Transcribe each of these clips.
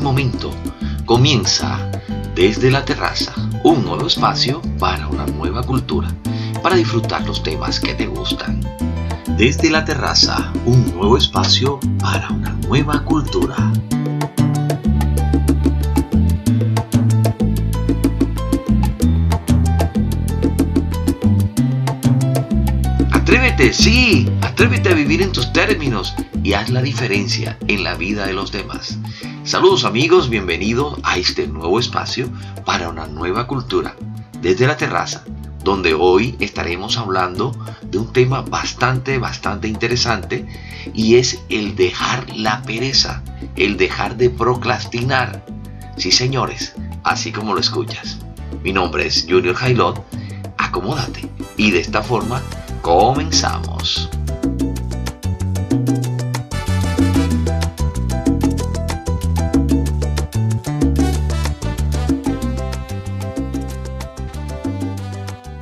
momento comienza desde la terraza un nuevo espacio para una nueva cultura, para disfrutar los temas que te gustan. Desde la terraza, un nuevo espacio para una nueva cultura. Sí, atrévete a vivir en tus términos y haz la diferencia en la vida de los demás. Saludos amigos, bienvenidos a este nuevo espacio para una nueva cultura desde la terraza, donde hoy estaremos hablando de un tema bastante, bastante interesante y es el dejar la pereza, el dejar de procrastinar. Sí señores, así como lo escuchas. Mi nombre es Junior Jailot, acomódate y de esta forma Comenzamos.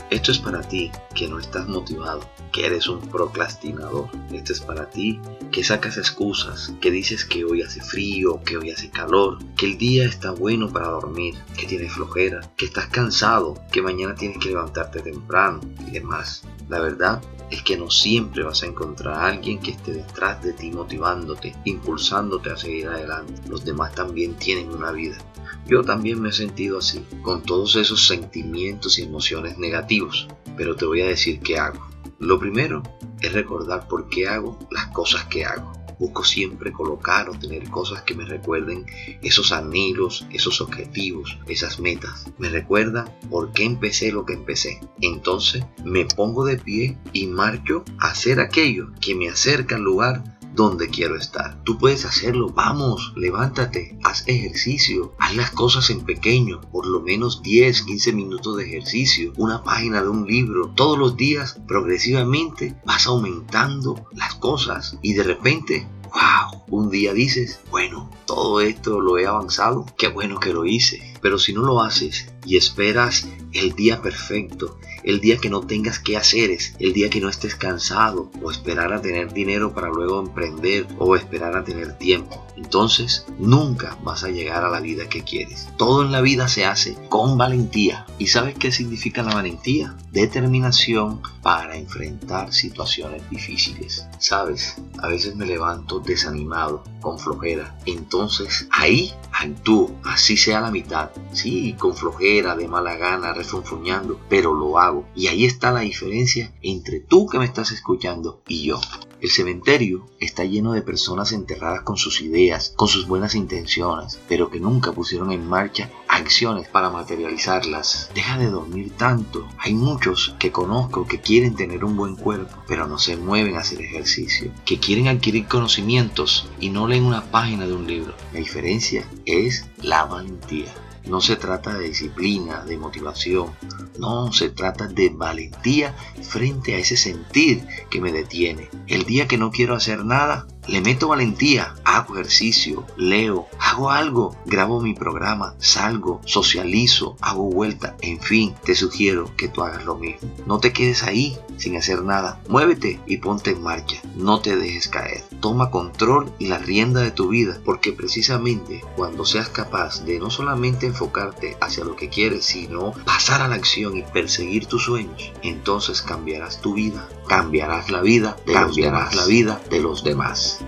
Esto es para ti que no estás motivado, que eres un procrastinador. Esto es para ti que sacas excusas, que dices que hoy hace frío, que hoy hace calor, que el día está bueno para dormir, que tienes flojera, que estás cansado, que mañana tienes que levantarte temprano y demás. La verdad es que no siempre vas a encontrar a alguien que esté detrás de ti motivándote, impulsándote a seguir adelante. Los demás también tienen una vida. Yo también me he sentido así, con todos esos sentimientos y emociones negativos. Pero te voy a decir qué hago. Lo primero es recordar por qué hago las cosas que hago. Busco siempre colocar o tener cosas que me recuerden esos anhelos, esos objetivos, esas metas. Me recuerda por qué empecé lo que empecé. Entonces me pongo de pie y marcho a hacer aquello que me acerca al lugar donde quiero estar. Tú puedes hacerlo, vamos, levántate, haz ejercicio, haz las cosas en pequeño, por lo menos 10, 15 minutos de ejercicio, una página de un libro, todos los días progresivamente vas aumentando las cosas y de repente wow, un día dices, bueno, todo esto lo he avanzado, qué bueno que lo hice. Pero si no lo haces y esperas el día perfecto, el día que no tengas que hacer, el día que no estés cansado, o esperar a tener dinero para luego emprender, o esperar a tener tiempo, entonces nunca vas a llegar a la vida que quieres. Todo en la vida se hace con valentía. ¿Y sabes qué significa la valentía? Determinación para enfrentar situaciones difíciles. Sabes, a veces me levanto desanimado, con flojera. Entonces ahí actúo, así sea la mitad. Sí, con flojera, de mala gana, refunfuñando, pero lo hago. Y ahí está la diferencia entre tú que me estás escuchando y yo. El cementerio está lleno de personas enterradas con sus ideas, con sus buenas intenciones, pero que nunca pusieron en marcha acciones para materializarlas. Deja de dormir tanto. Hay muchos que conozco que quieren tener un buen cuerpo, pero no se mueven a hacer ejercicio, que quieren adquirir conocimientos y no leen una página de un libro. La diferencia es la valentía. No se trata de disciplina, de motivación, no, se trata de valentía frente a ese sentir que me detiene. El día que no quiero hacer nada, le meto valentía, hago ejercicio, leo, hago algo, grabo mi programa, salgo, socializo, hago vuelta, en fin, te sugiero que tú hagas lo mismo. No te quedes ahí sin hacer nada, muévete y ponte en marcha, no te dejes caer. Toma control y la rienda de tu vida, porque precisamente cuando seas capaz de no solamente enfocarte hacia lo que quieres, sino pasar a la acción y perseguir tus sueños, entonces cambiarás tu vida, cambiarás la vida, cambiarás la vida de los demás.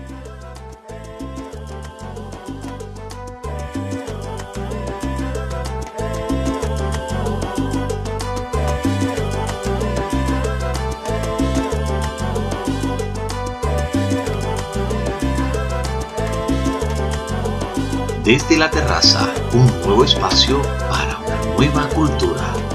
Desde la terraza, un nuevo espacio para una nueva cultura.